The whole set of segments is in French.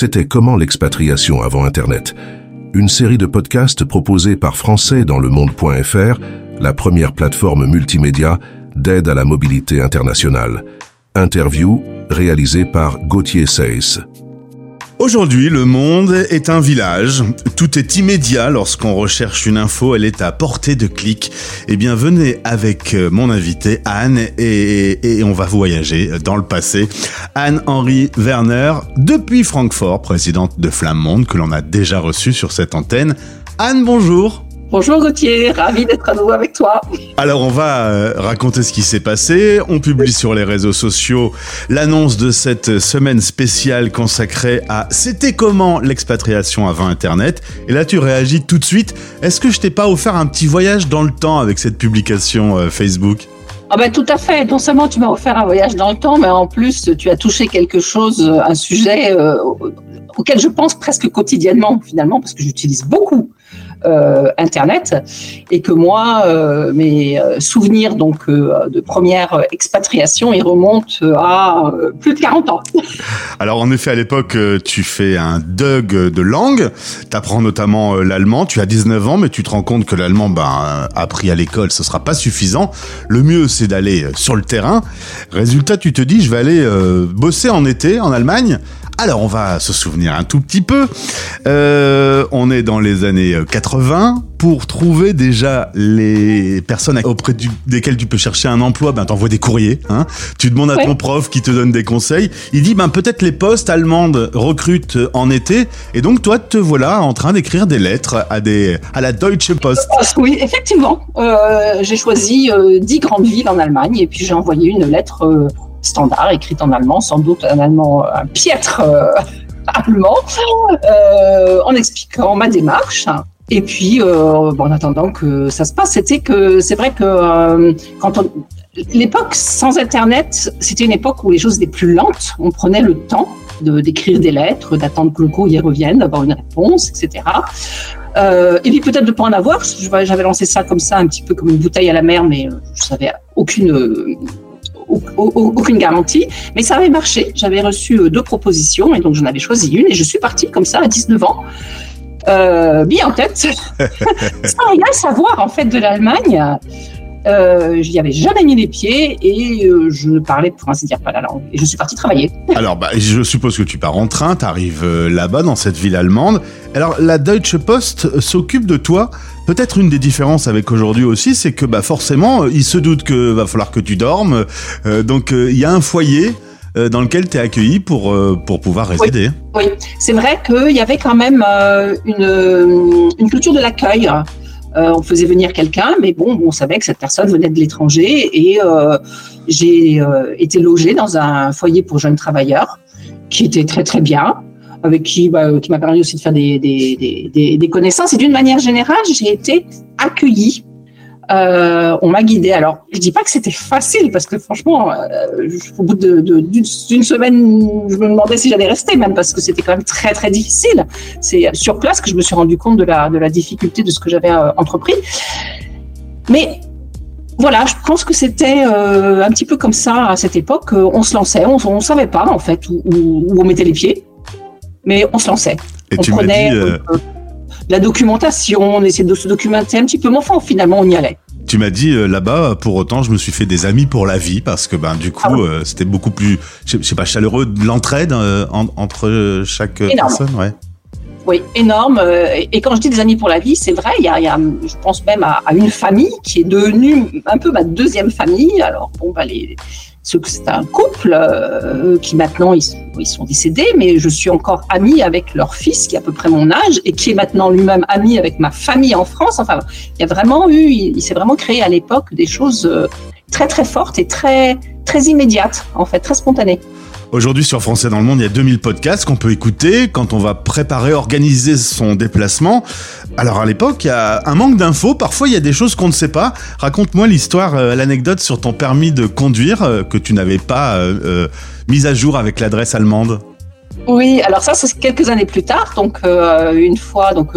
C'était Comment l'expatriation avant Internet Une série de podcasts proposés par Français dans le monde.fr, la première plateforme multimédia d'aide à la mobilité internationale. Interview réalisée par Gauthier Seyss. Aujourd'hui, le monde est un village. Tout est immédiat lorsqu'on recherche une info, elle est à portée de clic. Eh bien, venez avec euh, mon invité Anne et, et on va voyager dans le passé. Anne-Henri Werner, depuis Francfort, présidente de Flammonde, que l'on a déjà reçu sur cette antenne. Anne, bonjour. Bonjour Gauthier, ravi d'être à nouveau avec toi. Alors on va euh, raconter ce qui s'est passé. On publie sur les réseaux sociaux l'annonce de cette semaine spéciale consacrée à C'était comment l'expatriation avant Internet. Et là tu réagis tout de suite. Est-ce que je t'ai pas offert un petit voyage dans le temps avec cette publication euh, Facebook? Ah ben tout à fait. Non seulement tu m'as offert un voyage dans le temps, mais en plus tu as touché quelque chose, un sujet euh, auquel je pense presque quotidiennement finalement, parce que j'utilise beaucoup euh, Internet et que moi, euh, mes euh, souvenirs donc de première expatriation, ils remontent à plus de 40 ans. Alors en effet, à l'époque, tu fais un dug de langue, tu apprends notamment l'allemand, tu as 19 ans, mais tu te rends compte que l'allemand, ben, appris à l'école, ce sera pas suffisant. Le mieux, c'est d'aller sur le terrain. Résultat, tu te dis, je vais aller bosser en été en Allemagne alors, on va se souvenir un tout petit peu. Euh, on est dans les années 80. Pour trouver déjà les personnes auprès desquelles tu peux chercher un emploi, ben t'envoies des courriers. Hein. Tu demandes à ton prof qui te donne des conseils. Il dit ben peut-être les postes allemandes recrutent en été, et donc toi te voilà en train d'écrire des lettres à des à la Deutsche Post. Oui, effectivement. Euh, j'ai choisi euh, dix grandes villes en Allemagne et puis j'ai envoyé une lettre standard, écrite en allemand, sans doute un allemand, piètre euh, allemand, euh, en expliquant ma démarche. Et puis, euh, en attendant que ça se passe, c'était que c'est vrai que quand l'époque sans Internet, c'était une époque où les choses étaient plus lentes. On prenait le temps de d'écrire des lettres, d'attendre que le courrier revienne, d'avoir une réponse, etc. Et puis peut-être de pas en avoir. J'avais lancé ça comme ça, un petit peu comme une bouteille à la mer, mais je savais aucune aucune garantie, mais ça avait marché. J'avais reçu euh, deux propositions et donc j'en avais choisi une et je suis partie comme ça à 19 ans. Euh, bien en tête, sans rien savoir en fait de l'Allemagne. Euh, j'y avais jamais mis les pieds et euh, je ne parlais pour ainsi dire pas la langue. Et je suis partie travailler. Alors, bah, je suppose que tu pars en train, tu arrives là-bas dans cette ville allemande. Alors, la Deutsche Post s'occupe de toi Peut-être une des différences avec aujourd'hui aussi, c'est que bah, forcément, il se doute que va falloir que tu dormes. Euh, donc euh, il y a un foyer euh, dans lequel tu es accueilli pour, pour pouvoir résider. Oui, c'est vrai qu'il y avait quand même une, une culture de l'accueil. On faisait venir quelqu'un, mais bon, on savait que cette personne venait de l'étranger et j'ai été logée dans un foyer pour jeunes travailleurs qui était très très bien avec qui, bah, qui m'a permis aussi de faire des, des, des, des connaissances. Et d'une manière générale, j'ai été accueillie. Euh, on m'a guidée. Alors, je dis pas que c'était facile parce que franchement, euh, au bout d'une de, semaine, je me demandais si j'allais rester, même parce que c'était quand même très très difficile. C'est sur place que je me suis rendu compte de la, de la difficulté de ce que j'avais euh, entrepris. Mais voilà, je pense que c'était un petit peu comme ça à cette époque. On se lançait, on, on savait pas en fait où, où on mettait les pieds mais on se lançait. Et on tu prenait la documentation, on essayait de se documenter un petit peu, mais enfin, finalement, on y allait. Tu m'as dit euh, là-bas, pour autant, je me suis fait des amis pour la vie parce que ben du coup, ah c'était beaucoup plus, je sais pas, chaleureux de l'entraide entre chaque personne, ouais. Oui, énorme. Et quand je dis des amis pour la vie, c'est vrai. Il y, a, je pense même à, une famille qui est devenue un peu ma deuxième famille. Alors bon, bah, les, c'est un couple euh, qui maintenant ils, ils, sont décédés, mais je suis encore amie avec leur fils qui est à peu près mon âge et qui est maintenant lui-même ami avec ma famille en France. Enfin, il y a vraiment eu, il, s'est vraiment créé à l'époque des choses euh, très très fortes et très très immédiates en fait, très spontanées. Aujourd'hui sur Français dans le monde, il y a 2000 podcasts qu'on peut écouter quand on va préparer, organiser son déplacement. Alors à l'époque, il y a un manque d'infos, parfois il y a des choses qu'on ne sait pas. Raconte-moi l'histoire, euh, l'anecdote sur ton permis de conduire euh, que tu n'avais pas euh, mis à jour avec l'adresse allemande. Oui, alors ça, c'est quelques années plus tard. Donc, une fois, donc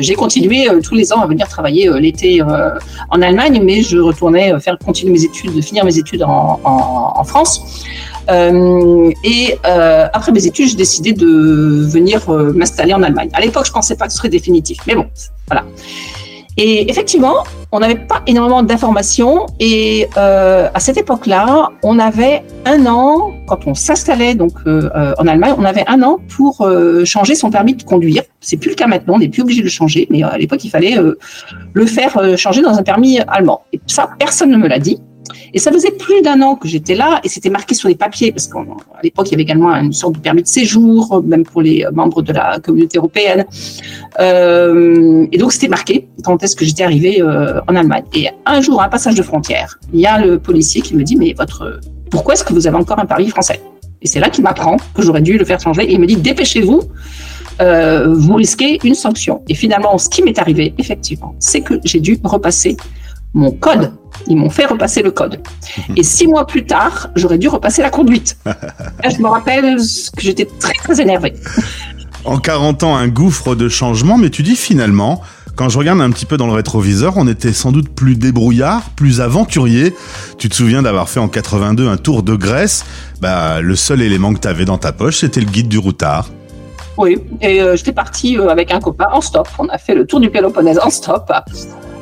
j'ai continué tous les ans à venir travailler l'été en Allemagne, mais je retournais faire continuer mes études, finir mes études en France. Et après mes études, j'ai décidé de venir m'installer en Allemagne. À l'époque, je pensais pas que ce serait définitif, mais bon, voilà. Et effectivement, on n'avait pas énormément d'informations et euh, à cette époque-là, on avait un an, quand on s'installait donc euh, euh, en Allemagne, on avait un an pour changer son permis de conduire. C'est plus le cas maintenant, on n'est plus obligé de le changer, mais à l'époque, il fallait le faire changer dans un permis allemand. Et ça, personne ne me l'a dit. Et ça faisait plus d'un an que j'étais là et c'était marqué sur les papiers parce qu'à l'époque, il y avait également une sorte de permis de séjour, même pour les membres de la communauté européenne. Euh, et donc, c'était marqué quand est-ce que j'étais arrivée euh, en Allemagne. Et un jour, à un passage de frontière, il y a le policier qui me dit, mais votre, pourquoi est-ce que vous avez encore un permis français? Et c'est là qu'il m'apprend que j'aurais dû le faire changer. Et il me dit, dépêchez-vous. Euh, vous risquez une sanction. Et finalement, ce qui m'est arrivé, effectivement, c'est que j'ai dû repasser mon code. Ils m'ont fait repasser le code. Et six mois plus tard, j'aurais dû repasser la conduite. je me rappelle que j'étais très, très énervée. En 40 ans, un gouffre de changement, mais tu dis finalement, quand je regarde un petit peu dans le rétroviseur, on était sans doute plus débrouillard, plus aventurier. Tu te souviens d'avoir fait en 82 un tour de Grèce. Bah, le seul élément que tu avais dans ta poche, c'était le guide du routard. Oui, et euh, j'étais parti euh, avec un copain en stop. On a fait le tour du Péloponnèse en stop.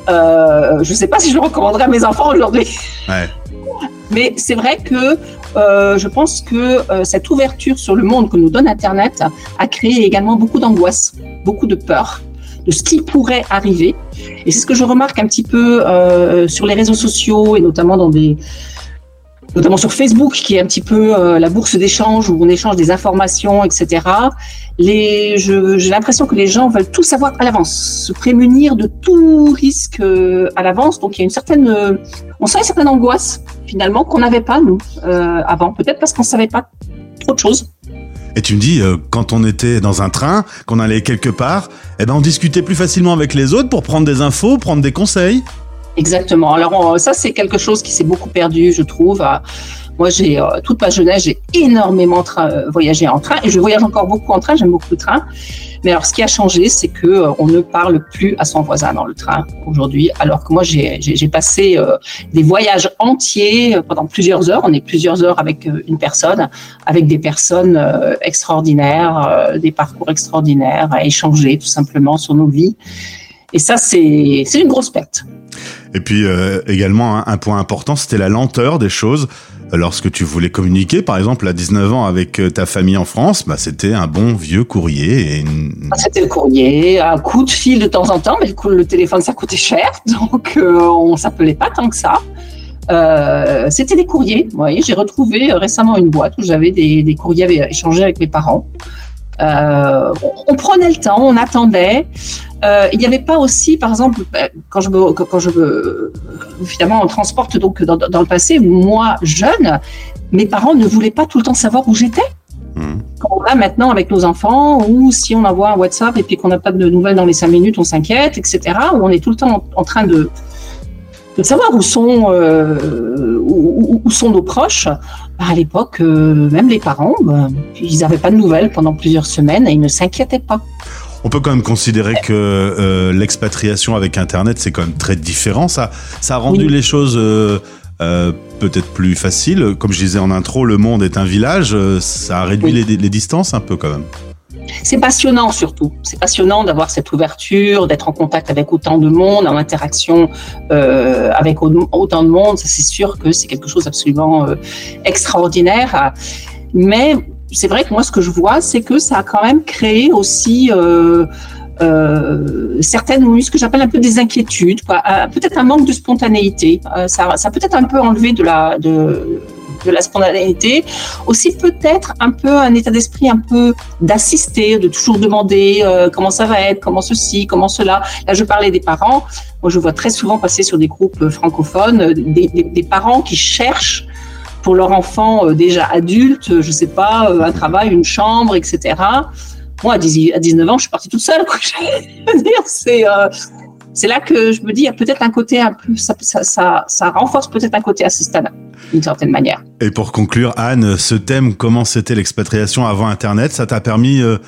Euh, je ne sais pas si je le recommanderais à mes enfants aujourd'hui. Mais c'est vrai que euh, je pense que euh, cette ouverture sur le monde que nous donne Internet a créé également beaucoup d'angoisse, beaucoup de peur de ce qui pourrait arriver. Et c'est ce que je remarque un petit peu sur les réseaux sociaux et notamment dans des, notamment sur Facebook, qui est un petit peu euh, la bourse d'échange où on échange des informations, etc. Les, j'ai l'impression que les gens veulent tout savoir à l'avance, se prémunir de tout risque euh, à l'avance. Donc il y a une certaine, euh, on sent une certaine angoisse finalement qu'on n'avait pas nous avant, peut-être parce qu'on savait pas trop de choses. Et tu me dis, quand on était dans un train, qu'on allait quelque part, eh ben on discutait plus facilement avec les autres pour prendre des infos, prendre des conseils. Exactement. Alors ça, c'est quelque chose qui s'est beaucoup perdu, je trouve. Euh, moi, j'ai euh, toute ma jeunesse, j'ai énormément euh, voyagé en train et je voyage encore beaucoup en train. J'aime beaucoup le train. Mais alors, ce qui a changé, c'est que on ne parle plus à son voisin dans le train aujourd'hui. Alors que moi, j'ai passé des voyages entiers pendant plusieurs heures. On est plusieurs heures avec une personne, avec des personnes extraordinaires, des parcours extraordinaires, à échanger tout simplement sur nos vies. Et ça, c'est une grosse perte. Puis euh, également un, point important, c'était la lenteur des choses. Lorsque tu voulais communiquer, par exemple, à 19 ans avec euh, ta famille en France, bah, c'était un bon vieux courrier. Et ah, C'était le courrier, un coup de fil de temps en temps, mais le téléphone, ça coûtait cher, donc euh, on s'appelait pas tant que ça. C'était des courriers. Oui, j'ai retrouvé récemment une boîte où j'avais des, des courriers échangés avec mes parents. Euh, on prenait le temps, on attendait. Euh, il n'y avait pas aussi, par exemple, ben, quand je me, quand je me, finalement, on transporte donc dans, le passé, moi jeune, mes parents ne voulaient pas tout le temps savoir où j'étais. Mmh. Quand on maintenant avec nos enfants, ou si on envoie un WhatsApp et puis qu'on n'a pas de nouvelles dans les cinq minutes, on s'inquiète, etc. Où on est tout le temps en train de de savoir où sont, euh, où, sont nos proches. Bah, à l'époque, euh, même les parents, bah, ils n'avaient pas de nouvelles pendant plusieurs semaines et ils ne s'inquiétaient pas. On peut quand même considérer que euh, l'expatriation avec Internet, c'est quand même très différent. Ça, ça a rendu les choses peut-être plus faciles. Comme je disais en intro, le monde est un village. Ça a réduit les, les distances un peu quand même. C'est passionnant surtout. C'est passionnant d'avoir cette ouverture, d'être en contact avec autant de monde, en interaction euh, avec autant de monde. C'est sûr que c'est quelque chose d'absolument euh, extraordinaire. Mais c'est vrai que moi, ce que je vois, c'est que ça a quand même créé aussi euh, certaines, ce que j'appelle un peu des inquiétudes, peut-être un manque de spontanéité. ça, ça peut-être un peu enlevé de la de de la spontanéité, aussi peut-être un peu un état d'esprit un peu d'assister, de toujours demander euh, comment ça va être, comment ceci, comment cela. Là, je parlais des parents. Moi, je vois très souvent passer sur des groupes francophones euh, des, parents qui cherchent pour leur enfant euh, déjà adulte, je sais pas, un travail, une chambre, etc. Moi, à 19 ans, je suis partie toute seule. c'est c'est là que je me dis, il y a peut-être un côté un peu, ça, ça, ça, renforce peut-être un côté assistant d'une certaine manière. Et pour conclure, Anne, ce thème, comment c'était l'expatriation avant Internet, ça t'a permis euh,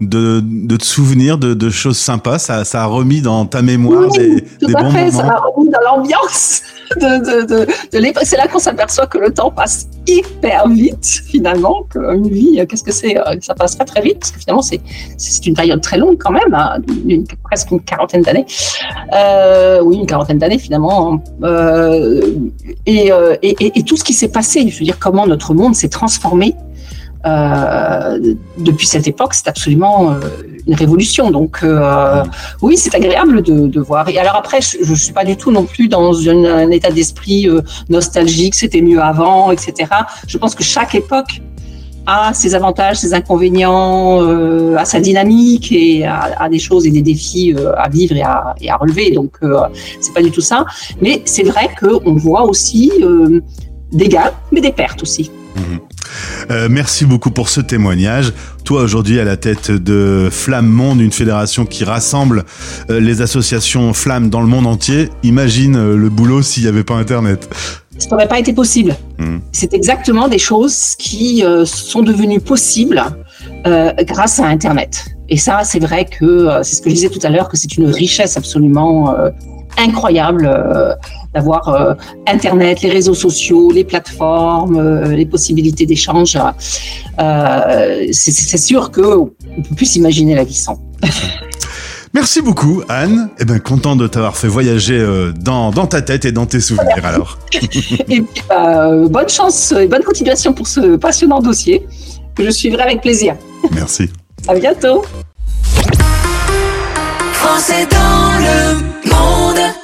de, de te souvenir de, de choses sympas ça, ça a remis dans ta mémoire Oui, des, tout des à bons fait, moments. ça m'a remis dans l'ambiance de, de, de, l'époque. C'est là qu'on s'aperçoit que le temps passe hyper vite, finalement, qu'une vie, qu'est-ce que c'est euh, Ça passe très très vite, parce que finalement, c'est, c'est une période très longue quand même, hein, une- presque une quarantaine d'années. Euh, oui, une quarantaine d'années finalement. Euh, et, et, et- et tout ce qui s'est passé, je veux dire, comment notre monde s'est transformé. Euh, depuis cette époque, c'est absolument euh, une révolution. Donc, euh, oui, c'est agréable de, de voir. Et alors après, je ne suis pas du tout non plus dans une- un état d'esprit euh, nostalgique, c'était mieux avant, etc. Je pense que chaque époque a ses avantages, ses inconvénients, euh, a sa dynamique et a, des choses et des défis euh, à vivre et à, et à relever. Donc, euh, c'est pas du tout ça. Mais c'est vrai qu'on voit aussi euh, des gains, mais des pertes aussi. Euh, merci beaucoup pour ce témoignage. Toi, aujourd'hui, à la tête de Flamme Monde, une fédération qui rassemble euh, les associations Flamme dans le monde entier. Imagine euh, le boulot s'il n'y avait pas Internet. Ça n'aurait pas été possible. Mhm. C'est exactement des choses qui sont devenues possibles grâce à Internet. Et ça, c'est vrai que c'est ce que je disais tout à l'heure, que c'est une richesse absolument incroyable euh, d'avoir euh, Internet, les réseaux sociaux, les plateformes, euh, les possibilités d'échange. Euh, c'est- sûr qu'on ne peut plus s'imaginer la vie sans. Merci beaucoup, Anne. Eh ben, content de t'avoir fait voyager dans, dans ta tête et dans tes souvenirs, alors. Et puis, bah, euh, bonne chance et bonne continuation pour ce passionnant dossier que je suivrai avec plaisir. Merci. À bientôt. Français dans le monde.